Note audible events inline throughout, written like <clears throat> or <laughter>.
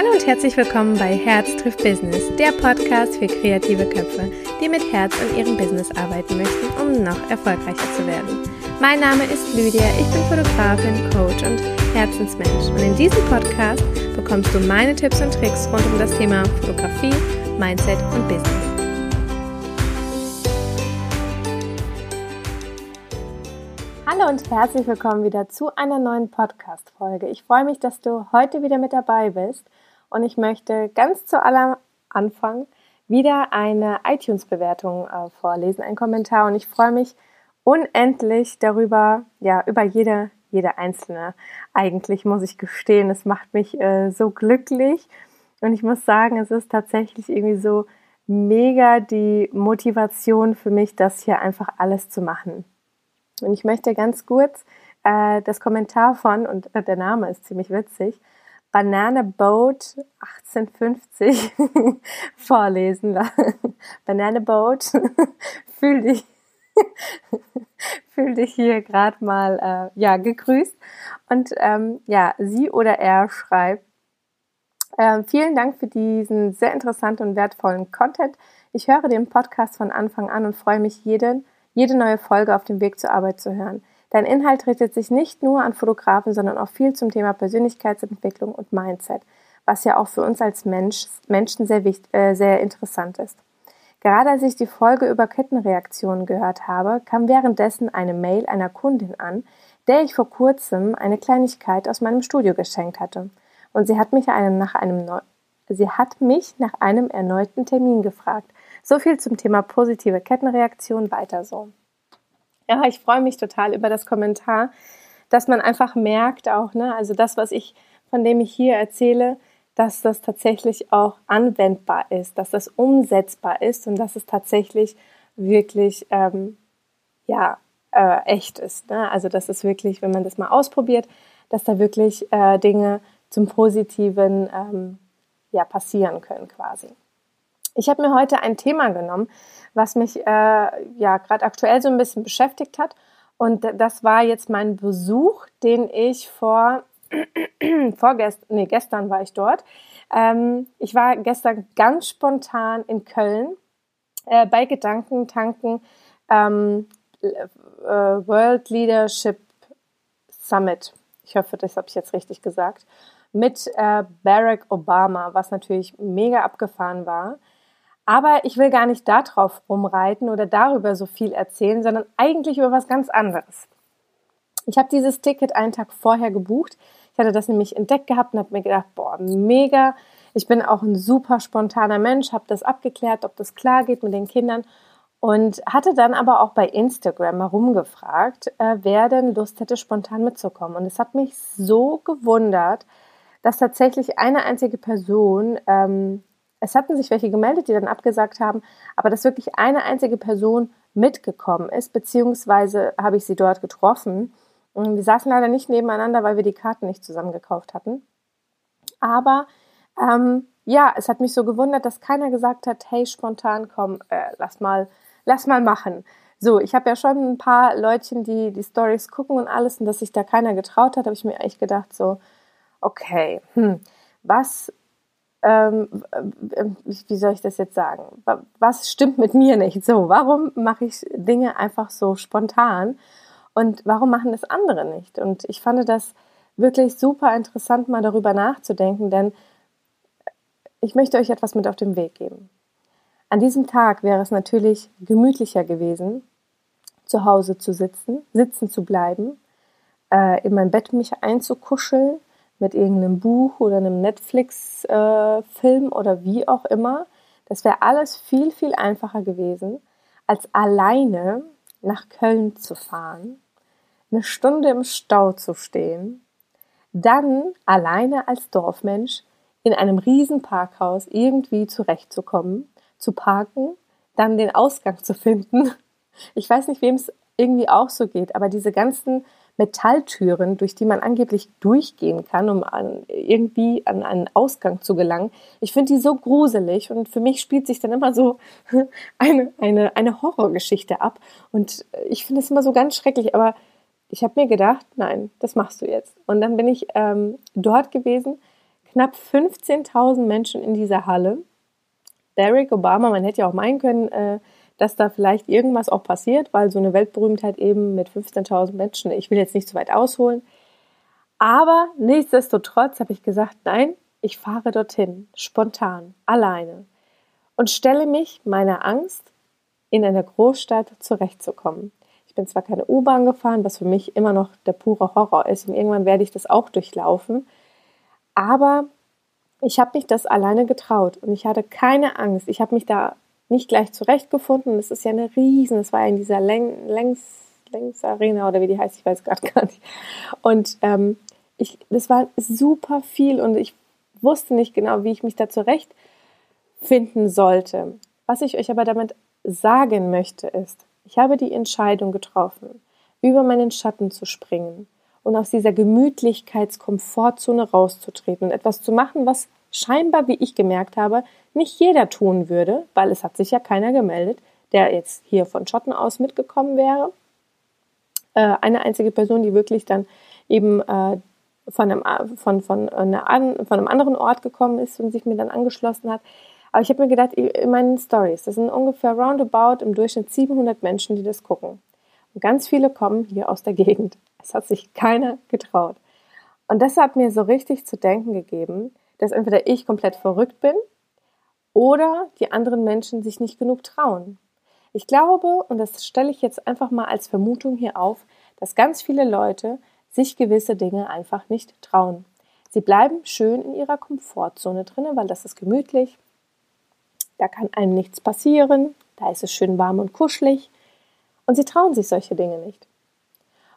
Hallo und herzlich willkommen bei Herz trifft Business, der Podcast für kreative Köpfe, die mit Herz an ihrem Business arbeiten möchten, um noch erfolgreicher zu werden. Mein Name ist Lydia, ich bin Fotografin, Coach und Herzensmensch und in diesem Podcast bekommst du meine Tipps und Tricks rund um das Thema Fotografie, Mindset und Business. Hallo und herzlich willkommen wieder zu einer neuen Podcast-Folge. Ich freue mich, dass du heute wieder mit dabei bist und ich möchte ganz zu aller Anfang wieder eine iTunes-Bewertung äh, vorlesen, einen Kommentar und ich freue mich unendlich darüber, ja, über jede, jede einzelne. Eigentlich muss ich gestehen, es macht mich äh, so glücklich und ich muss sagen, es ist tatsächlich irgendwie so mega die Motivation für mich, das hier einfach alles zu machen. Und ich möchte ganz kurz äh, das Kommentar von, und äh, der Name ist ziemlich witzig, Banana Boat 1850 <laughs> vorlesen. <laughs> Banana Boat, <laughs> fühl dich, fühl dich hier gerade mal äh, ja gegrüßt. Und ähm, ja, sie oder er schreibt, äh, vielen Dank für diesen sehr interessanten und wertvollen Content. Ich höre den Podcast von Anfang an und freue mich jeden jede neue Folge auf dem Weg zur Arbeit zu hören. Dein Inhalt richtet sich nicht nur an Fotografen, sondern auch viel zum Thema Persönlichkeitsentwicklung und Mindset, was ja auch für uns als Mensch, Menschen sehr, wichtig, äh, sehr interessant ist. Gerade als ich die Folge über Kettenreaktionen gehört habe, kam währenddessen eine Mail einer Kundin an, der ich vor kurzem eine Kleinigkeit aus meinem Studio geschenkt hatte. Und sie hat mich einem, nach einem sie hat mich nach einem erneuten Termin gefragt, so viel zum Thema positive Kettenreaktion, weiter so. Ja, ich freue mich total über das Kommentar, dass man einfach merkt auch, ne, also das, was ich, von dem ich hier erzähle, dass das tatsächlich auch anwendbar ist, dass das umsetzbar ist und dass es tatsächlich wirklich, ähm, ja, äh, echt ist. Ne? Also, dass es wirklich, wenn man das mal ausprobiert, dass da wirklich äh, Dinge zum Positiven ähm, ja, passieren können quasi. Ich habe mir heute ein Thema genommen, was mich äh, ja gerade aktuell so ein bisschen beschäftigt hat. Und das war jetzt mein Besuch, den ich vor <clears throat> vorgestern, nee, gestern war ich dort. Ähm, ich war gestern ganz spontan in Köln äh, bei Gedankentanken ähm, äh, World Leadership Summit. Ich hoffe, das habe ich jetzt richtig gesagt. Mit äh, Barack Obama, was natürlich mega abgefahren war. Aber ich will gar nicht darauf rumreiten oder darüber so viel erzählen, sondern eigentlich über was ganz anderes. Ich habe dieses Ticket einen Tag vorher gebucht. Ich hatte das nämlich entdeckt gehabt und habe mir gedacht, boah, mega. Ich bin auch ein super spontaner Mensch, habe das abgeklärt, ob das klar geht mit den Kindern und hatte dann aber auch bei Instagram mal rumgefragt, äh, wer denn Lust hätte, spontan mitzukommen. Und es hat mich so gewundert, dass tatsächlich eine einzige Person ähm, es hatten sich welche gemeldet, die dann abgesagt haben, aber dass wirklich eine einzige Person mitgekommen ist, beziehungsweise habe ich sie dort getroffen. Und wir saßen leider nicht nebeneinander, weil wir die Karten nicht zusammen gekauft hatten. Aber ähm, ja, es hat mich so gewundert, dass keiner gesagt hat, hey, spontan, komm, äh, lass mal, lass mal machen. So, ich habe ja schon ein paar Leutchen, die die Stories gucken und alles, und dass sich da keiner getraut hat, habe ich mir echt gedacht, so, okay, hm, was ähm, wie soll ich das jetzt sagen? Was stimmt mit mir nicht? So, warum mache ich Dinge einfach so spontan? Und warum machen das andere nicht? Und ich fand das wirklich super interessant, mal darüber nachzudenken, denn ich möchte euch etwas mit auf den Weg geben. An diesem Tag wäre es natürlich gemütlicher gewesen, zu Hause zu sitzen, sitzen zu bleiben, äh, in mein Bett mich einzukuscheln, mit irgendeinem Buch oder einem Netflix-Film äh, oder wie auch immer. Das wäre alles viel, viel einfacher gewesen, als alleine nach Köln zu fahren, eine Stunde im Stau zu stehen, dann alleine als Dorfmensch in einem Riesenparkhaus irgendwie zurechtzukommen, zu parken, dann den Ausgang zu finden. Ich weiß nicht, wem es irgendwie auch so geht, aber diese ganzen Metalltüren, durch die man angeblich durchgehen kann, um an, irgendwie an einen Ausgang zu gelangen. Ich finde die so gruselig und für mich spielt sich dann immer so <laughs> eine, eine, eine Horrorgeschichte ab. Und ich finde es immer so ganz schrecklich, aber ich habe mir gedacht, nein, das machst du jetzt. Und dann bin ich ähm, dort gewesen, knapp 15.000 Menschen in dieser Halle. Barack Obama, man hätte ja auch meinen können, äh, dass da vielleicht irgendwas auch passiert, weil so eine Weltberühmtheit eben mit 15.000 Menschen, ich will jetzt nicht zu weit ausholen, aber nichtsdestotrotz habe ich gesagt, nein, ich fahre dorthin, spontan, alleine und stelle mich meiner Angst, in einer Großstadt zurechtzukommen. Ich bin zwar keine U-Bahn gefahren, was für mich immer noch der pure Horror ist und irgendwann werde ich das auch durchlaufen, aber ich habe mich das alleine getraut und ich hatte keine Angst. Ich habe mich da nicht gleich zurechtgefunden. Es ist ja eine riesen, es war in dieser Läng Längs Arena oder wie die heißt, ich weiß gerade gar nicht. Und ähm, ich, das war super viel und ich wusste nicht genau, wie ich mich da zurechtfinden sollte. Was ich euch aber damit sagen möchte ist, ich habe die Entscheidung getroffen, über meinen Schatten zu springen und aus dieser Gemütlichkeitskomfortzone rauszutreten und etwas zu machen, was scheinbar, wie ich gemerkt habe, nicht jeder tun würde, weil es hat sich ja keiner gemeldet, der jetzt hier von Schotten aus mitgekommen wäre. Äh, eine einzige Person, die wirklich dann eben äh, von einem, von, von, einer, von einem anderen Ort gekommen ist und sich mir dann angeschlossen hat. Aber ich habe mir gedacht, in meinen Stories, das sind ungefähr roundabout im Durchschnitt 700 Menschen, die das gucken. Und ganz viele kommen hier aus der Gegend. Es hat sich keiner getraut. Und das hat mir so richtig zu denken gegeben, dass entweder ich komplett verrückt bin oder die anderen Menschen sich nicht genug trauen. Ich glaube, und das stelle ich jetzt einfach mal als Vermutung hier auf, dass ganz viele Leute sich gewisse Dinge einfach nicht trauen. Sie bleiben schön in ihrer Komfortzone drinnen, weil das ist gemütlich. Da kann einem nichts passieren. Da ist es schön warm und kuschelig. Und sie trauen sich solche Dinge nicht.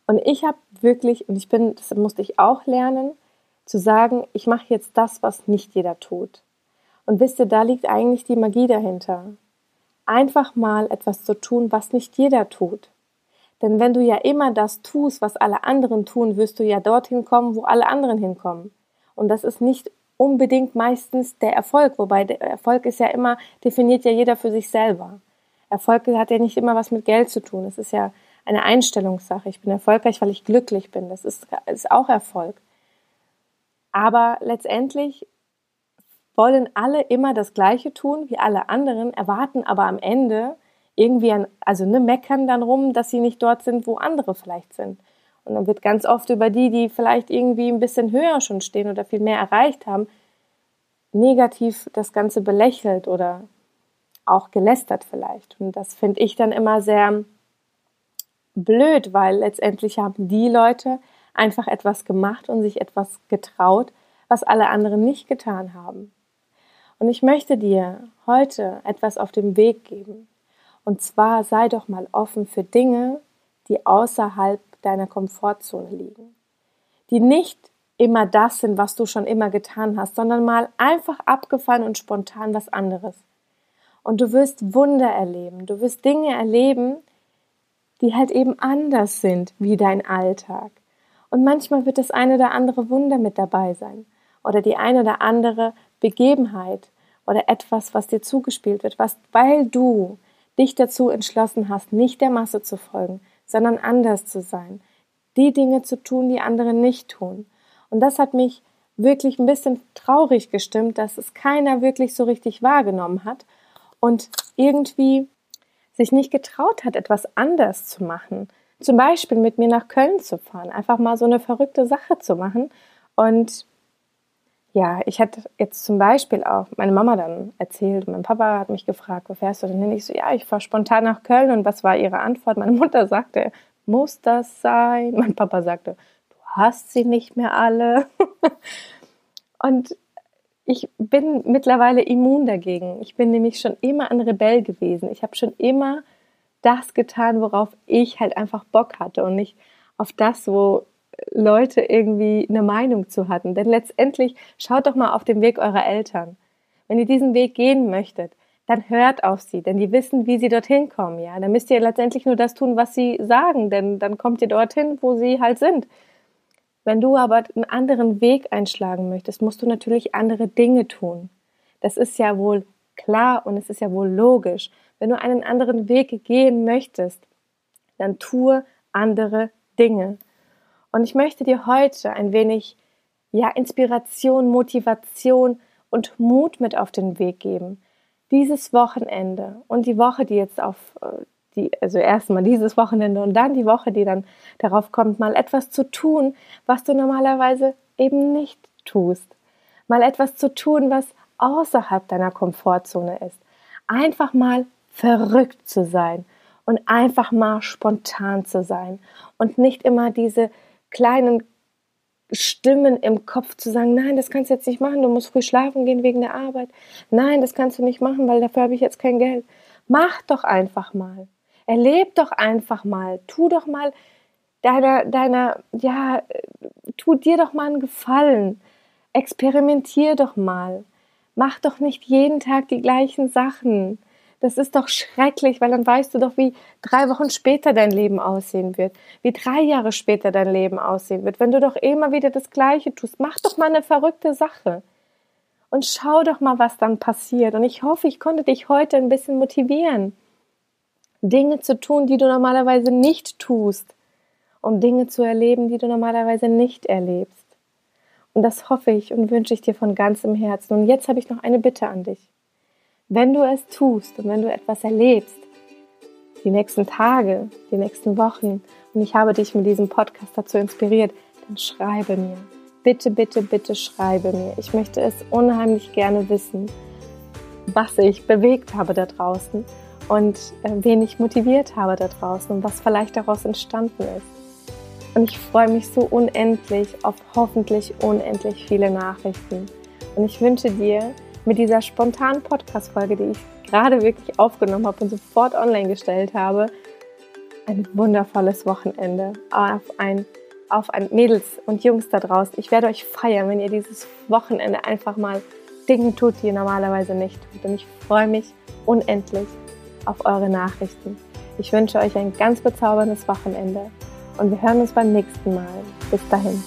Und ich habe wirklich, und ich bin, das musste ich auch lernen, zu sagen, ich mache jetzt das, was nicht jeder tut. Und wisst ihr, da liegt eigentlich die Magie dahinter. Einfach mal etwas zu tun, was nicht jeder tut. Denn wenn du ja immer das tust, was alle anderen tun, wirst du ja dorthin kommen, wo alle anderen hinkommen. Und das ist nicht unbedingt meistens der Erfolg, wobei der Erfolg ist ja immer, definiert ja jeder für sich selber. Erfolg hat ja nicht immer was mit Geld zu tun. Es ist ja eine Einstellungssache. Ich bin erfolgreich, weil ich glücklich bin. Das ist, ist auch Erfolg. Aber letztendlich wollen alle immer das Gleiche tun wie alle anderen, erwarten aber am Ende irgendwie an, also ne, meckern dann rum, dass sie nicht dort sind, wo andere vielleicht sind. Und dann wird ganz oft über die, die vielleicht irgendwie ein bisschen höher schon stehen oder viel mehr erreicht haben, negativ das Ganze belächelt oder auch gelästert vielleicht. Und das finde ich dann immer sehr blöd, weil letztendlich haben die Leute einfach etwas gemacht und sich etwas getraut, was alle anderen nicht getan haben. Und ich möchte dir heute etwas auf den Weg geben. Und zwar sei doch mal offen für Dinge, die außerhalb deiner Komfortzone liegen. Die nicht immer das sind, was du schon immer getan hast, sondern mal einfach abgefallen und spontan was anderes. Und du wirst Wunder erleben. Du wirst Dinge erleben, die halt eben anders sind wie dein Alltag. Und manchmal wird das eine oder andere Wunder mit dabei sein. Oder die eine oder andere Begebenheit oder etwas, was dir zugespielt wird, was, weil du dich dazu entschlossen hast, nicht der Masse zu folgen, sondern anders zu sein, die Dinge zu tun, die andere nicht tun. Und das hat mich wirklich ein bisschen traurig gestimmt, dass es keiner wirklich so richtig wahrgenommen hat und irgendwie sich nicht getraut hat, etwas anders zu machen. Zum Beispiel mit mir nach Köln zu fahren, einfach mal so eine verrückte Sache zu machen. Und ja, ich hatte jetzt zum Beispiel auch meine Mama dann erzählt, mein Papa hat mich gefragt, wo fährst du denn hin? Ich so, ja, ich fahre spontan nach Köln. Und was war ihre Antwort? Meine Mutter sagte, muss das sein? <laughs> Mein Papa sagte, du hast sie nicht mehr alle. <laughs> und ich bin mittlerweile immun dagegen. Ich bin nämlich schon immer ein Rebell gewesen. Ich habe schon immer das getan, worauf ich halt einfach Bock hatte und nicht auf das, wo Leute irgendwie eine Meinung zu hatten. Denn letztendlich schaut doch mal auf den Weg eurer Eltern. Wenn ihr diesen Weg gehen möchtet, dann hört auf sie, denn die wissen, wie sie dorthin kommen, ja. Dann müsst ihr letztendlich nur das tun, was sie sagen, denn dann kommt ihr dorthin, wo sie halt sind. Wenn du aber einen anderen Weg einschlagen möchtest, musst du natürlich andere Dinge tun. Das ist ja wohl klar und es ist ja wohl logisch. Wenn du einen anderen Weg gehen möchtest, dann tue andere Dinge. Und ich möchte dir heute ein wenig ja, Inspiration, Motivation und Mut mit auf den Weg geben. Dieses Wochenende und die Woche, die jetzt auf äh, die, also erstmal dieses Wochenende und dann die Woche, die dann darauf kommt, mal etwas zu tun, was du normalerweise eben nicht tust. Mal etwas zu tun, was außerhalb deiner Komfortzone ist. Einfach mal verrückt zu sein und einfach mal spontan zu sein und nicht immer diese kleinen Stimmen im Kopf zu sagen, nein, das kannst du jetzt nicht machen, du musst früh schlafen gehen wegen der Arbeit. Nein, das kannst du nicht machen, weil dafür habe ich jetzt kein Geld. Mach doch einfach mal. Erleb doch einfach mal. Tu doch mal deiner, deiner, ja, tu dir doch mal einen Gefallen. Experimentier doch mal. Mach doch nicht jeden Tag die gleichen Sachen. Das ist doch schrecklich, weil dann weißt du doch, wie drei Wochen später dein Leben aussehen wird, wie drei Jahre später dein Leben aussehen wird, wenn du doch immer wieder das Gleiche tust. Mach doch mal eine verrückte Sache und schau doch mal, was dann passiert. Und ich hoffe, ich konnte dich heute ein bisschen motivieren, Dinge zu tun, die du normalerweise nicht tust, um Dinge zu erleben, die du normalerweise nicht erlebst. Und das hoffe ich und wünsche ich dir von ganzem Herzen. Und jetzt habe ich noch eine Bitte an dich. Wenn du es tust und wenn du etwas erlebst, die nächsten Tage, die nächsten Wochen, und ich habe dich mit diesem Podcast dazu inspiriert, dann schreibe mir. Bitte, bitte, bitte schreibe mir. Ich möchte es unheimlich gerne wissen, was ich bewegt habe da draußen und äh, wen ich motiviert habe da draußen und was vielleicht daraus entstanden ist. Und ich freue mich so unendlich auf hoffentlich unendlich viele Nachrichten. Und ich wünsche dir, mit dieser spontanen Podcast-Folge, die ich gerade wirklich aufgenommen habe und sofort online gestellt habe, ein wundervolles Wochenende auf ein, auf ein Mädels und Jungs da draußen. Ich werde euch feiern, wenn ihr dieses Wochenende einfach mal Dinge tut, die ihr normalerweise nicht tut. Und ich freue mich unendlich auf eure Nachrichten. Ich wünsche euch ein ganz bezauberndes Wochenende und wir hören uns beim nächsten Mal. Bis dahin.